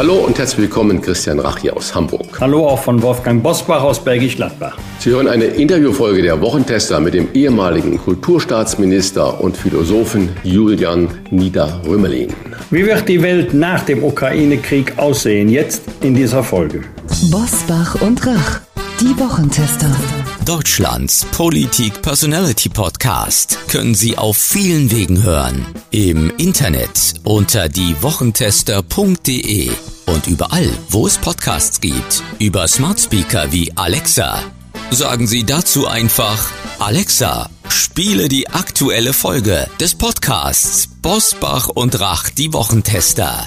Hallo und herzlich willkommen, Christian Rach hier aus Hamburg. Hallo auch von Wolfgang Bosbach aus Bergisch Gladbach. Sie hören eine Interviewfolge der Wochentester mit dem ehemaligen Kulturstaatsminister und Philosophen Julian Niederrümelin. Wie wird die Welt nach dem Ukraine-Krieg aussehen? Jetzt in dieser Folge. Bosbach und Rach, die Wochentester. Deutschlands Politik-Personality-Podcast können Sie auf vielen Wegen hören. Im Internet unter diewochentester.de und überall, wo es Podcasts gibt. Über Smart Speaker wie Alexa. Sagen Sie dazu einfach Alexa, spiele die aktuelle Folge des Podcasts Bosbach und Rach, die Wochentester.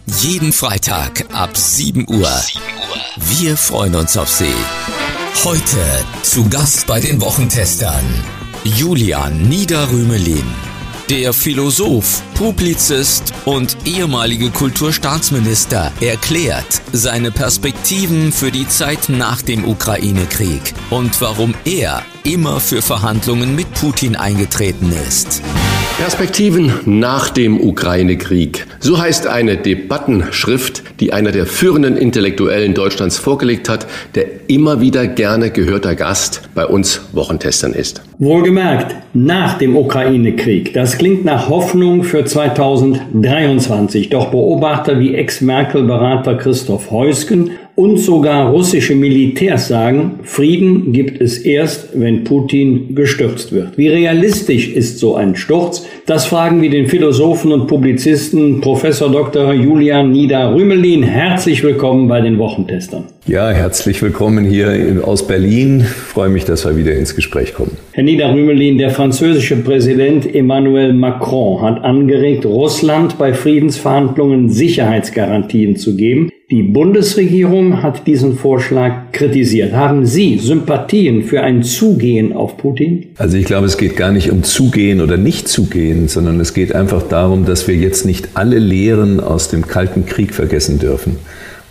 Jeden Freitag ab 7 Uhr. Wir freuen uns auf Sie. Heute zu Gast bei den Wochentestern Julian Niederrümelin. Der Philosoph, Publizist und ehemalige Kulturstaatsminister erklärt seine Perspektiven für die Zeit nach dem Ukraine-Krieg und warum er immer für Verhandlungen mit Putin eingetreten ist. Perspektiven nach dem Ukraine-Krieg. So heißt eine Debattenschrift, die einer der führenden Intellektuellen Deutschlands vorgelegt hat, der immer wieder gerne gehörter Gast bei uns Wochentestern ist. Wohlgemerkt, nach dem Ukraine-Krieg. Das klingt nach Hoffnung für 2023. Doch Beobachter wie Ex-Merkel-Berater Christoph Heusgen und sogar russische Militärs sagen, Frieden gibt es erst, wenn Putin gestürzt wird. Wie realistisch ist so ein Sturz? Das fragen wir den Philosophen und Publizisten Professor Dr. Julian Nieder-Rümelin. Herzlich willkommen bei den Wochentestern. Ja, herzlich willkommen hier aus Berlin. Ich freue mich, dass wir wieder ins Gespräch kommen. Herr Nieder-Rümelin, der französische Präsident Emmanuel Macron hat angeregt, Russland bei Friedensverhandlungen Sicherheitsgarantien zu geben. Die Bundesregierung hat diesen Vorschlag kritisiert. Haben Sie Sympathien für ein Zugehen auf Putin? Also ich glaube, es geht gar nicht um Zugehen oder nicht Zugehen, sondern es geht einfach darum, dass wir jetzt nicht alle Lehren aus dem Kalten Krieg vergessen dürfen.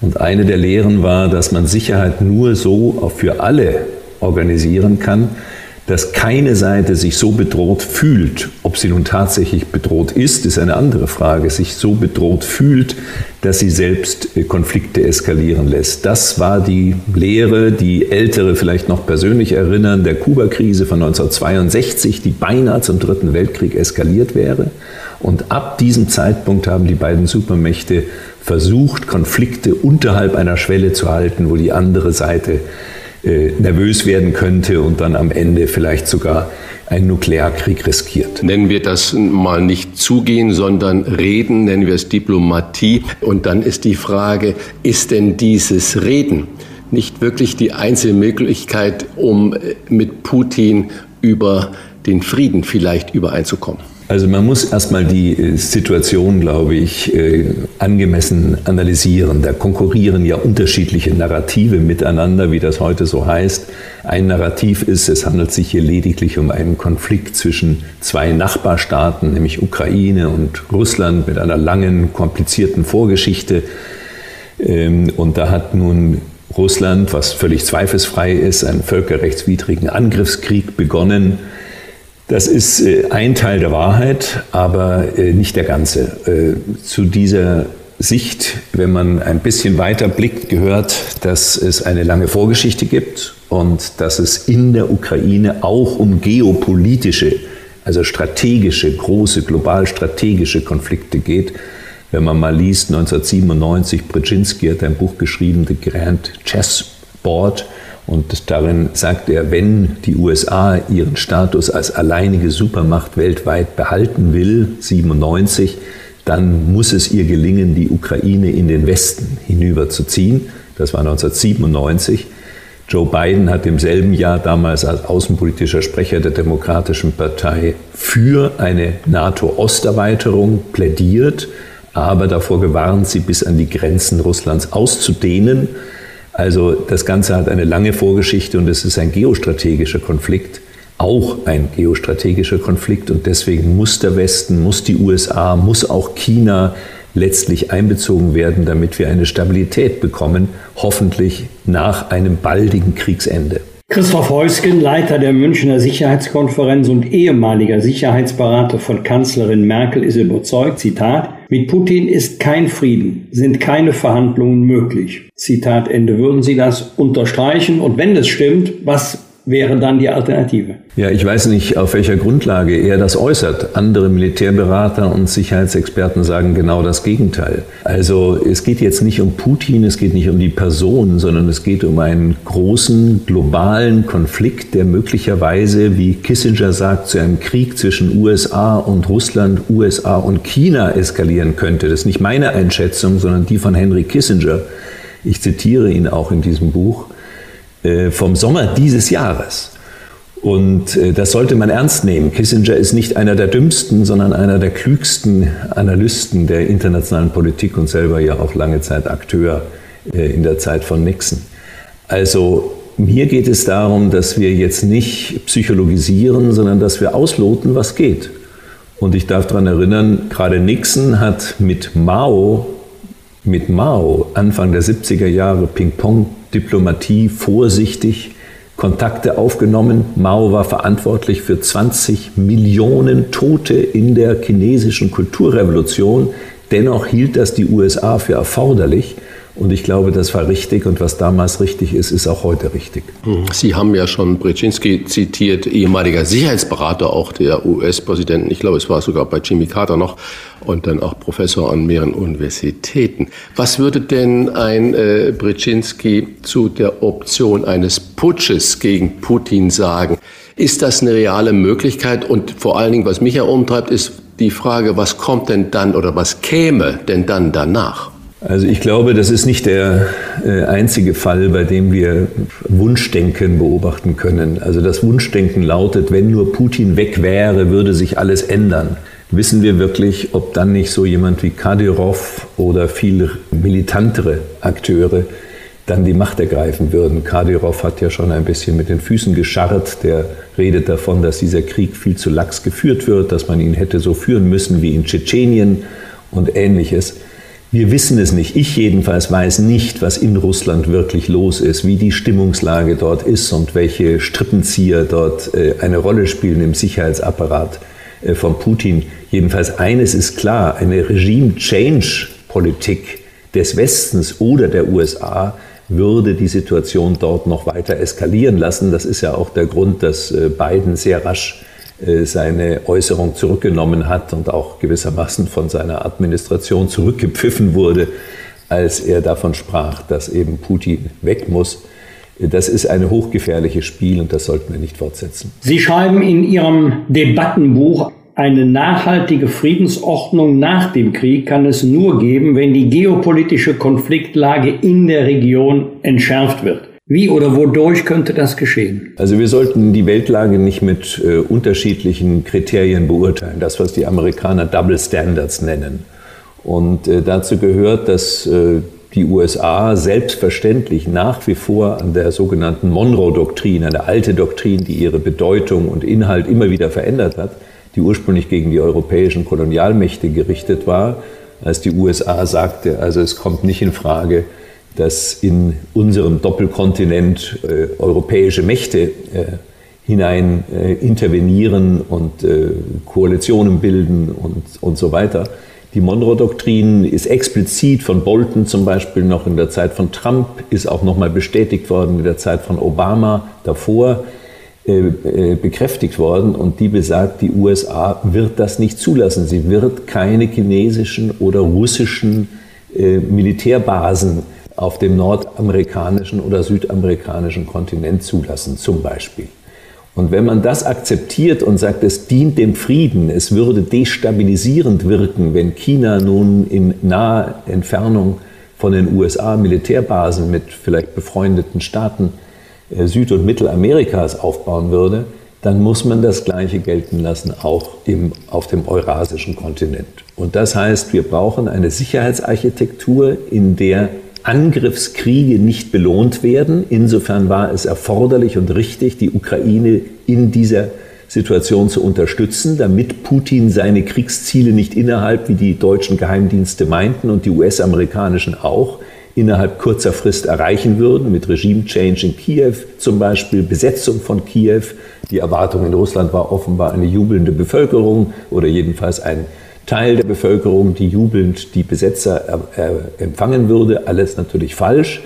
Und eine der Lehren war, dass man Sicherheit nur so für alle organisieren kann, dass keine Seite sich so bedroht fühlt, ob sie nun tatsächlich bedroht ist, ist eine andere Frage, sich so bedroht fühlt, dass sie selbst äh, Konflikte eskalieren lässt. Das war die Lehre, die Ältere vielleicht noch persönlich erinnern, der Kuba-Krise von 1962, die beinahe zum Dritten Weltkrieg eskaliert wäre. Und ab diesem Zeitpunkt haben die beiden Supermächte versucht, Konflikte unterhalb einer Schwelle zu halten, wo die andere Seite äh, nervös werden könnte und dann am Ende vielleicht sogar einen Nuklearkrieg riskiert. Nennen wir das mal nicht zugehen, sondern reden, nennen wir es Diplomatie. Und dann ist die Frage, ist denn dieses Reden nicht wirklich die einzige Möglichkeit, um äh, mit Putin über den Frieden vielleicht übereinzukommen? Also man muss erstmal die äh, Situation, glaube ich, äh, angemessen analysieren. Da konkurrieren ja unterschiedliche Narrative miteinander, wie das heute so heißt. Ein Narrativ ist, es handelt sich hier lediglich um einen Konflikt zwischen zwei Nachbarstaaten, nämlich Ukraine und Russland mit einer langen, komplizierten Vorgeschichte. Ähm, und da hat nun Russland, was völlig zweifelsfrei ist, einen völkerrechtswidrigen Angriffskrieg begonnen das ist äh, ein Teil der Wahrheit, aber äh, nicht der ganze. Äh, zu dieser Sicht, wenn man ein bisschen weiter blickt, gehört, dass es eine lange Vorgeschichte gibt und dass es in der Ukraine auch um geopolitische, also strategische, große, global strategische Konflikte geht. Wenn man mal liest, 1997, Brzezinski hat ein Buch geschrieben, The Grand Chessboard, Und darin sagt er, wenn die USA ihren Status als alleinige Supermacht weltweit behalten will, 97, dann muss es ihr gelingen, die Ukraine in den Westen hinüberzuziehen. Das war 1997. Joe Biden hat im selben Jahr damals als außenpolitischer Sprecher der Demokratischen Partei für eine NATO-Osterweiterung plädiert, aber davor gewarnt, sie bis an die Grenzen Russlands auszudehnen. Also das Ganze hat eine lange Vorgeschichte und es ist ein geostrategischer Konflikt, auch ein geostrategischer Konflikt und deswegen muss der Westen, muss die USA, muss auch China letztlich einbezogen werden, damit wir eine Stabilität bekommen, hoffentlich nach einem baldigen Kriegsende. Christoph Heusgen, Leiter der Münchner Sicherheitskonferenz und ehemaliger Sicherheitsberater von Kanzlerin Merkel, ist überzeugt, Zitat, mit Putin ist kein Frieden, sind keine Verhandlungen möglich. Zitat Ende. Würden Sie das unterstreichen? Und wenn es stimmt, was wäre dann die Alternative? Ja, ich weiß nicht, auf welcher Grundlage er das äußert. Andere Militärberater und Sicherheitsexperten sagen genau das Gegenteil. Also es geht jetzt nicht um Putin, es geht nicht um die Person, sondern es geht um einen großen globalen Konflikt, der möglicherweise, wie Kissinger sagt, zu einem Krieg zwischen USA und Russland, USA und China eskalieren könnte. Das ist nicht meine Einschätzung, sondern die von Henry Kissinger. Ich zitiere ihn auch in diesem Buch. Äh, vom Sommer dieses Jahres. Und äh, das sollte man ernst nehmen. Kissinger ist nicht einer der dümmsten, sondern einer der klügsten Analysten der internationalen Politik und selber ja auch lange Zeit Akteur äh, in der Zeit von Nixon. Also mir geht es darum, dass wir jetzt nicht psychologisieren, sondern dass wir ausloten, was geht. Und ich darf daran erinnern, gerade Nixon hat mit Mao, mit Mao Anfang der 70er Jahre Ping-Pong Diplomatie vorsichtig Kontakte aufgenommen. Mao war verantwortlich für 20 Millionen Tote in der chinesischen Kulturrevolution. Dennoch hielt das die USA für erforderlich, und ich glaube, das war richtig und was damals richtig ist, ist auch heute richtig. Sie haben ja schon Brzezinski zitiert, ehemaliger Sicherheitsberater auch der US-Präsidenten. Ich glaube, es war sogar bei Jimmy Carter noch und dann auch Professor an mehreren Universitäten. Was würde denn ein äh, Brzezinski zu der Option eines Putsches gegen Putin sagen? Ist das eine reale Möglichkeit? Und vor allen Dingen, was mich ja umtreibt, ist die Frage, was kommt denn dann oder was käme denn dann danach? Also ich glaube, das ist nicht der äh, einzige Fall, bei dem wir Wunschdenken beobachten können. Also das Wunschdenken lautet, wenn nur Putin weg wäre, würde sich alles ändern. Wissen wir wirklich, ob dann nicht so jemand wie Kadyrov oder viel militantere Akteure dann die Macht ergreifen würden. Kadyrov hat ja schon ein bisschen mit den Füßen gescharrt. Der redet davon, dass dieser Krieg viel zu lax geführt wird, dass man ihn hätte so führen müssen wie in Tschetschenien und ähnliches. Wir wissen es nicht. Ich jedenfalls weiß nicht, was in Russland wirklich los ist, wie die Stimmungslage dort ist und welche Strippenzieher dort äh, eine Rolle spielen im Sicherheitsapparat äh, von Putin. Jedenfalls eines ist klar, eine Regime-Change-Politik des Westens oder der USA würde die Situation dort noch weiter eskalieren lassen. Das ist ja auch der Grund, dass äh, Biden sehr rasch seine Äußerung zurückgenommen hat und auch gewissermaßen von seiner Administration zurückgepfiffen wurde, als er davon sprach, dass eben Putin weg muss. Das ist ein hochgefährliches Spiel und das sollten wir nicht fortsetzen. Sie schreiben in Ihrem Debattenbuch, eine nachhaltige Friedensordnung nach dem Krieg kann es nur geben, wenn die geopolitische Konfliktlage in der Region entschärft wird. Wie oder wodurch könnte das geschehen? Also wir sollten die Weltlage nicht mit äh, unterschiedlichen Kriterien beurteilen. Das, was die Amerikaner Double Standards nennen. Und äh, dazu gehört, dass äh, die USA selbstverständlich nach wie vor an der sogenannten Monroe-Doktrin, eine alte Doktrin, die ihre Bedeutung und Inhalt immer wieder verändert hat, die ursprünglich gegen die europäischen Kolonialmächte gerichtet war, als die USA sagte, also es kommt nicht in Frage, dass in unserem Doppelkontinent äh, europäische Mächte äh, hinein äh, intervenieren und äh, Koalitionen bilden und, und so weiter. Die Monroe-Doktrin ist explizit von Bolton zum Beispiel noch in der Zeit von Trump, ist auch nochmal bestätigt worden in der Zeit von Obama davor, äh, äh, bekräftigt worden und die besagt, die USA wird das nicht zulassen. Sie wird keine chinesischen oder russischen Militärbasen auf dem nordamerikanischen oder südamerikanischen Kontinent zulassen, zum Beispiel. Und wenn man das akzeptiert und sagt, es dient dem Frieden, es würde destabilisierend wirken, wenn China nun in naher Entfernung von den USA Militärbasen mit vielleicht befreundeten Staaten äh, Süd- und Mittelamerikas aufbauen würde, dann muss man das Gleiche gelten lassen, auch im, auf dem eurasischen Kontinent. Und das heißt, wir brauchen eine Sicherheitsarchitektur, in der Angriffskriege nicht belohnt werden. Insofern war es erforderlich und richtig, die Ukraine in dieser Situation zu unterstützen, damit Putin seine Kriegsziele nicht innerhalb, wie die deutschen Geheimdienste meinten und die US-amerikanischen auch, innerhalb kurzer Frist erreichen würden, mit Regime-Change in Kiew zum Beispiel, Besetzung von Kiew. Die Erwartung in Russland war offenbar eine jubelnde Bevölkerung oder jedenfalls ein Teil der Bevölkerung, die jubelnd die Besetzer empfangen würde. Alles natürlich falsch.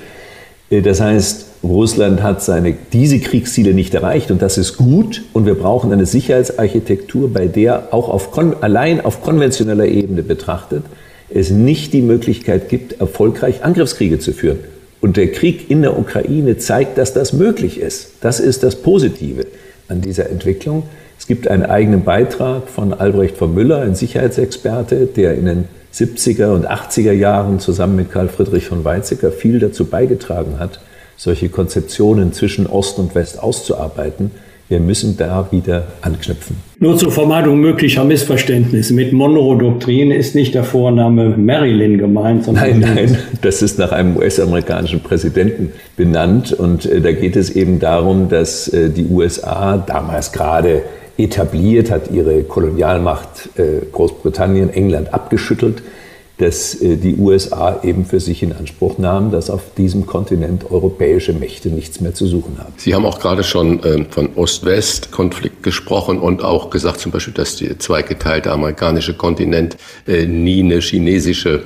Äh, das heißt, Russland hat seine, diese Kriegsziele nicht erreicht und das ist gut und wir brauchen eine Sicherheitsarchitektur, bei der auch auf, allein auf konventioneller Ebene betrachtet es nicht die Möglichkeit gibt, erfolgreich Angriffskriege zu führen. Und der Krieg in der Ukraine zeigt, dass das möglich ist. Das ist das Positive an dieser Entwicklung. Es gibt einen eigenen Beitrag von Albrecht von Müller, ein Sicherheitsexperte, der in den 70er und 80er Jahren zusammen mit Karl Friedrich von Weizsäcker viel dazu beigetragen hat, solche Konzeptionen zwischen Ost und West auszuarbeiten. Wir müssen da wieder anknüpfen. Nur zur Vermeidung möglicher Missverständnisse. Mit Monroe-Doktrin ist nicht der Vorname Marilyn gemeint, sondern. Nein, nein, das ist nach einem US-amerikanischen Präsidenten benannt. Und äh, da geht es eben darum, dass äh, die USA damals gerade etabliert, hat ihre Kolonialmacht äh, Großbritannien, England abgeschüttelt dass äh, die USA eben für sich in Anspruch nahmen, dass auf diesem Kontinent europäische Mächte nichts mehr zu suchen haben. Sie haben auch gerade schon ähm, von Ost-West-Konflikt gesprochen und auch gesagt zum Beispiel, dass der zweigeteilte amerikanische Kontinent äh, nie eine chinesische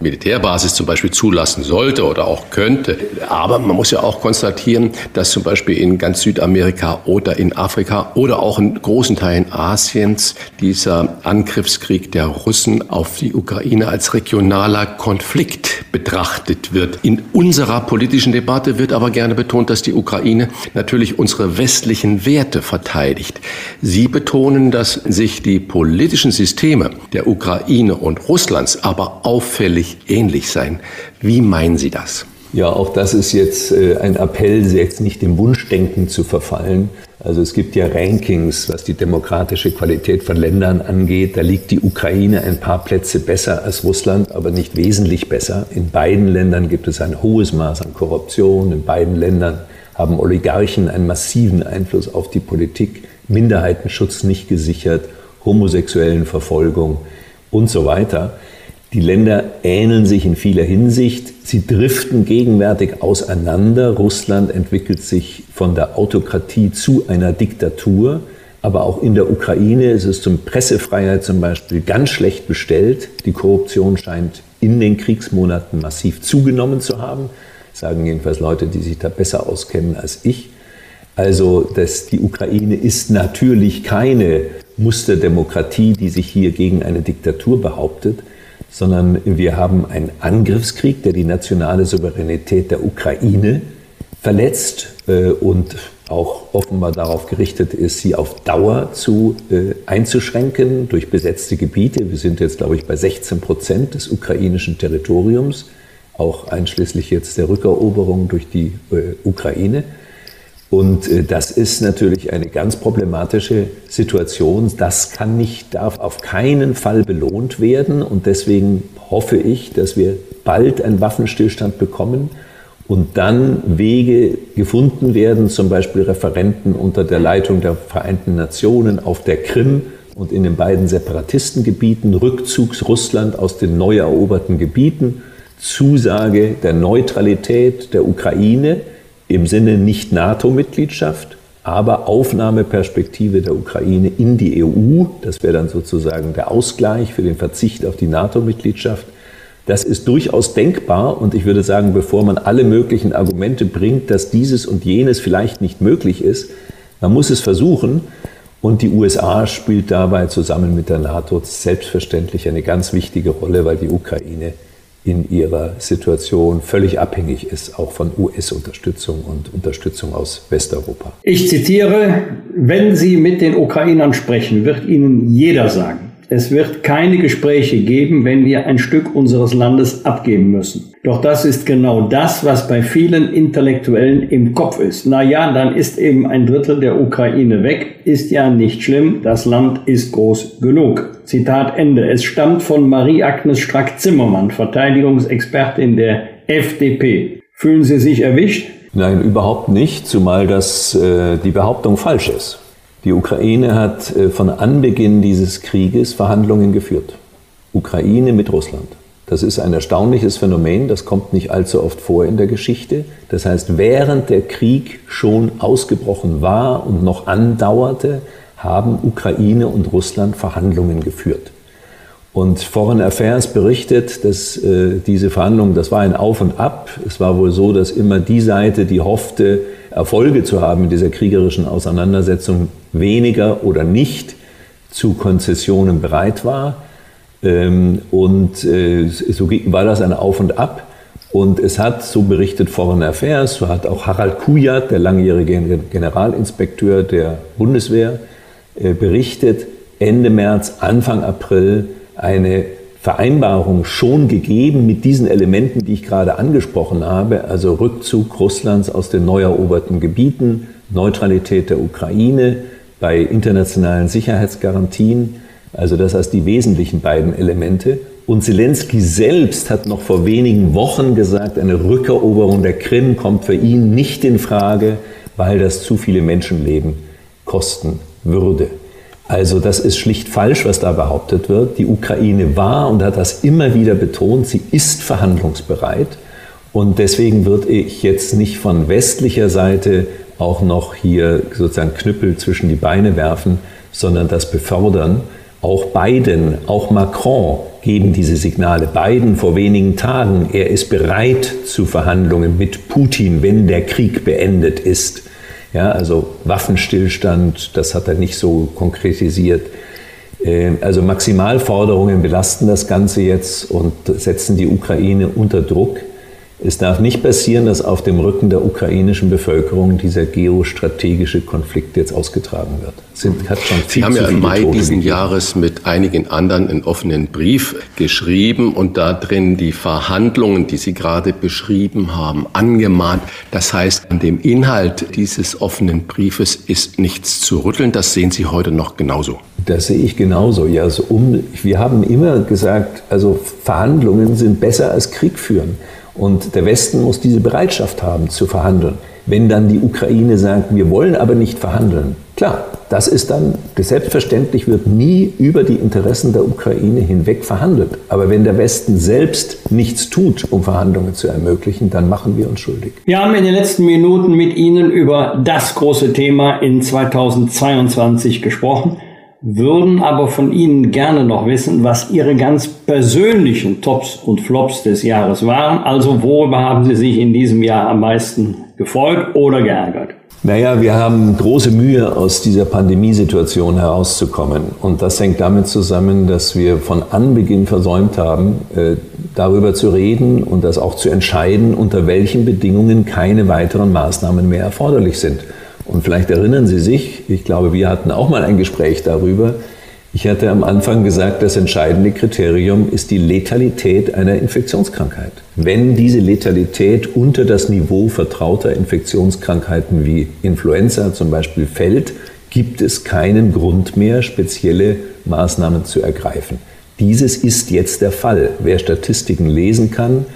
Militärbasis zum Beispiel zulassen sollte oder auch könnte. Aber man muss ja auch konstatieren, dass zum Beispiel in ganz Südamerika oder in Afrika oder auch in großen Teilen Asiens dieser Angriffskrieg der Russen auf die Ukraine als regionaler Konflikt betrachtet wird. In unserer politischen Debatte wird aber gerne betont, dass die Ukraine natürlich unsere westlichen Werte verteidigt. Sie betonen, dass sich die politischen Systeme der Ukraine und Russlands aber auffällig sich ähnlich sein. Wie meinen Sie das? Ja, auch das ist jetzt äh, ein Appell, jetzt nicht dem Wunschdenken zu verfallen. Also es gibt ja Rankings, was die demokratische Qualität von Ländern angeht. Da liegt die Ukraine ein paar Plätze besser als Russland, aber nicht wesentlich besser. In beiden Ländern gibt es ein hohes Maß an Korruption. In beiden Ländern haben Oligarchen einen massiven Einfluss auf die Politik, Minderheitenschutz nicht gesichert, homosexuellen Verfolgung und so weiter. Die Länder ähneln sich in vieler Hinsicht. Sie driften gegenwärtig auseinander. Russland entwickelt sich von der Autokratie zu einer Diktatur. Aber auch in der Ukraine ist es zum Pressefreiheit zum Beispiel ganz schlecht bestellt. Die Korruption scheint in den Kriegsmonaten massiv zugenommen zu haben. sagen jedenfalls Leute, die sich da besser auskennen als ich. Also dass die Ukraine ist natürlich keine Musterdemokratie, die sich hier gegen eine Diktatur behauptet sondern wir haben einen Angriffskrieg, der die nationale Souveränität der Ukraine verletzt äh, und auch offenbar darauf gerichtet ist, sie auf Dauer zu äh, einzuschränken durch besetzte Gebiete. Wir sind jetzt, glaube ich, bei 16 Prozent des ukrainischen Territoriums, auch einschließlich jetzt der Rückeroberung durch die äh, Ukraine. Und äh, das ist natürlich eine ganz problematische Situation. Das kann nicht, darf auf keinen Fall belohnt werden. Und deswegen hoffe ich, dass wir bald einen Waffenstillstand bekommen und dann Wege gefunden werden, zum Beispiel Referenten unter der Leitung der Vereinten Nationen auf der Krim und in den beiden Separatistengebieten, Rückzugs Russland aus den neu eroberten Gebieten, Zusage der Neutralität der Ukraine, im Sinne nicht NATO-Mitgliedschaft, aber Aufnahmeperspektive der Ukraine in die EU. Das wäre dann sozusagen der Ausgleich für den Verzicht auf die NATO-Mitgliedschaft. Das ist durchaus denkbar und ich würde sagen, bevor man alle möglichen Argumente bringt, dass dieses und jenes vielleicht nicht möglich ist, man muss es versuchen. Und die USA spielt dabei zusammen mit der NATO selbstverständlich eine ganz wichtige Rolle, weil die Ukraine in ihrer Situation völlig abhängig ist, auch von US-Unterstützung und Unterstützung aus Westeuropa. Ich zitiere, wenn Sie mit den Ukrainern sprechen, wird Ihnen jeder sagen, es wird keine Gespräche geben, wenn wir ein Stück unseres Landes abgeben müssen. Doch das ist genau das, was bei vielen Intellektuellen im Kopf ist. Na ja, dann ist eben ein Drittel der Ukraine weg. Ist ja nicht schlimm. Das Land ist groß genug. Zitat Ende. Es stammt von Marie-Agnes Strack-Zimmermann, Verteidigungsexpertin der FDP. Fühlen Sie sich erwischt? Nein, überhaupt nicht, zumal das äh, die Behauptung falsch ist. Die Ukraine hat äh, von Anbeginn dieses Krieges Verhandlungen geführt. Ukraine mit Russland. Das ist ein erstaunliches Phänomen, das kommt nicht allzu oft vor in der Geschichte. Das heißt, während der Krieg schon ausgebrochen war und noch andauerte, haben Ukraine und Russland Verhandlungen geführt. Und Foreign Affairs berichtet, dass äh, diese Verhandlungen, das war ein Auf und Ab. Es war wohl so, dass immer die Seite, die hoffte, Erfolge zu haben in dieser kriegerischen Auseinandersetzung, weniger oder nicht zu Konzessionen bereit war. Ähm, und äh, so war das ein Auf und Ab. Und es hat, so berichtet Foreign Affairs, so hat auch Harald Kujat, der langjährige Generalinspekteur der Bundeswehr, äh, berichtet, Ende März, Anfang April eine Vereinbarung schon gegeben mit diesen Elementen, die ich gerade angesprochen habe, also Rückzug Russlands aus den neu eroberten Gebieten, Neutralität der Ukraine bei internationalen Sicherheitsgarantien, also das als die wesentlichen beiden Elemente. Und Zelensky selbst hat noch vor wenigen Wochen gesagt, eine Rückeroberung der Krim kommt für ihn nicht in Frage, weil das zu viele Menschenleben kosten würde. Also das ist schlicht falsch, was da behauptet wird. Die Ukraine war und hat das immer wieder betont, sie ist verhandlungsbereit. Und deswegen würde ich jetzt nicht von westlicher Seite auch noch hier sozusagen Knüppel zwischen die Beine werfen, sondern das befördern. Auch Biden, auch Macron geben diese Signale. Biden vor wenigen Tagen, er ist bereit zu Verhandlungen mit Putin, wenn der Krieg beendet ist. Ja, also Waffenstillstand, das hat er nicht so konkretisiert. Ähm, also Maximalforderungen belasten das Ganze jetzt und setzen die Ukraine unter Druck. Es darf nicht passieren, dass auf dem Rücken der ukrainischen Bevölkerung dieser geostrategische Konflikt jetzt ausgetragen wird. Sind, hat schon Sie haben ja im Mai Tote diesen gegeben. Jahres mit einigen anderen einen offenen Brief geschrieben und da drin die Verhandlungen, die Sie gerade beschrieben haben, angemahnt. Das heißt, an dem Inhalt dieses offenen Briefes ist nichts zu rütteln. Das sehen Sie heute noch genauso. Das sehe ich genauso. Ja, also um, wir haben immer gesagt, also Verhandlungen sind besser als Krieg führen. Und der Westen muss diese Bereitschaft haben zu verhandeln. Wenn dann die Ukraine sagt, wir wollen aber nicht verhandeln, klar, das ist dann selbstverständlich, wird nie über die Interessen der Ukraine hinweg verhandelt. Aber wenn der Westen selbst nichts tut, um Verhandlungen zu ermöglichen, dann machen wir uns schuldig. Wir haben in den letzten Minuten mit Ihnen über das große Thema in 2022 gesprochen würden aber von Ihnen gerne noch wissen, was Ihre ganz persönlichen Tops und Flops des Jahres waren. Also worüber haben Sie sich in diesem Jahr am meisten gefreut oder geärgert? Naja, wir haben große Mühe, aus dieser Pandemiesituation herauszukommen. Und das hängt damit zusammen, dass wir von Anbeginn versäumt haben, äh, darüber zu reden und das auch zu entscheiden, unter welchen Bedingungen keine weiteren Maßnahmen mehr erforderlich sind. Und vielleicht erinnern Sie sich, ich glaube, wir hatten auch mal ein Gespräch darüber. Ich hatte am Anfang gesagt, das entscheidende Kriterium ist die Letalität einer Infektionskrankheit. Wenn diese Letalität unter das Niveau vertrauter Infektionskrankheiten wie Influenza zum Beispiel fällt, gibt es keinen Grund mehr, spezielle Maßnahmen zu ergreifen. Dieses ist jetzt der Fall. Wer Statistiken lesen kann,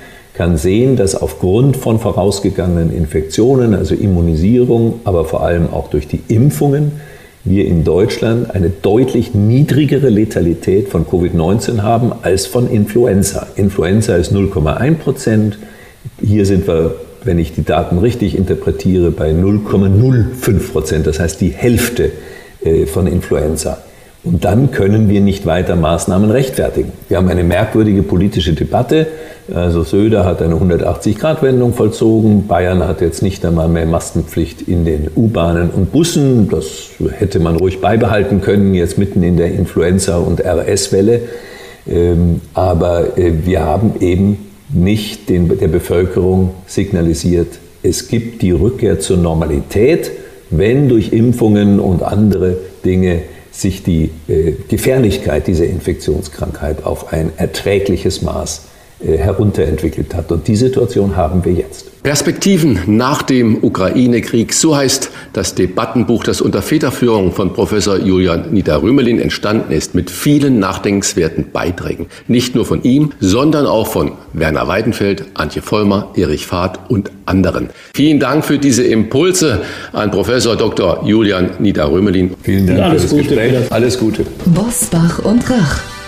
kann sehen, dass aufgrund von vorausgegangenen Infektionen, also Immunisierung, aber vor allem auch durch die Impfungen, wir in Deutschland eine deutlich niedrigere Letalität von Covid-19 haben als von Influenza. Influenza ist 0,1 Prozent. Hier sind wir, wenn ich die Daten richtig interpretiere, bei 0,05 Prozent, das heißt die Hälfte äh, von Influenza. Und dann können wir nicht weiter Maßnahmen rechtfertigen. Wir haben eine merkwürdige politische Debatte. Also Söder hat eine 180-Grad-Wendung vollzogen. Bayern hat jetzt nicht einmal mehr Maskenpflicht in den U-Bahnen und Bussen. Das hätte man ruhig beibehalten können, jetzt mitten in der Influenza- und RS-Welle. Ähm, aber äh, wir haben eben nicht den, der Bevölkerung signalisiert, es gibt die Rückkehr zur Normalität, wenn durch Impfungen und andere Dinge sich die äh, Gefährlichkeit dieser Infektionskrankheit auf ein erträgliches Maß herunterentwickelt hat. Und die Situation haben wir jetzt. Perspektiven nach dem Ukraine-Krieg, so heißt das Debattenbuch, das unter Federführung von Professor Julian Niederrümelin entstanden ist, mit vielen nachdenkenswerten Beiträgen. Nicht nur von ihm, sondern auch von Werner Weidenfeld, Antje Vollmer, Erich Fahrt und anderen. Vielen Dank für diese Impulse an Professor Dr. Julian Niederrümelin. Vielen Dank Alles für das Gute. Gespräch. Alles Gute. Bosbach und Rach.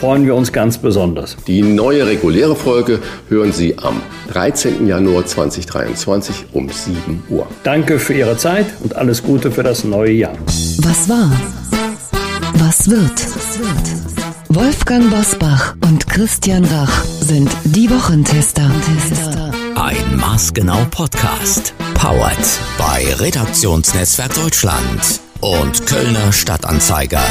freuen wir uns ganz besonders. Die neue reguläre Folge hören Sie am 13. Januar 2023 um 7 Uhr. Danke für Ihre Zeit und alles Gute für das neue Jahr. Was war? Was wird? Wolfgang Bosbach und Christian Rach sind die Wochentester. Ein Maßgenau Podcast. Powered bei Redaktionsnetzwerk Deutschland und Kölner Stadtanzeiger.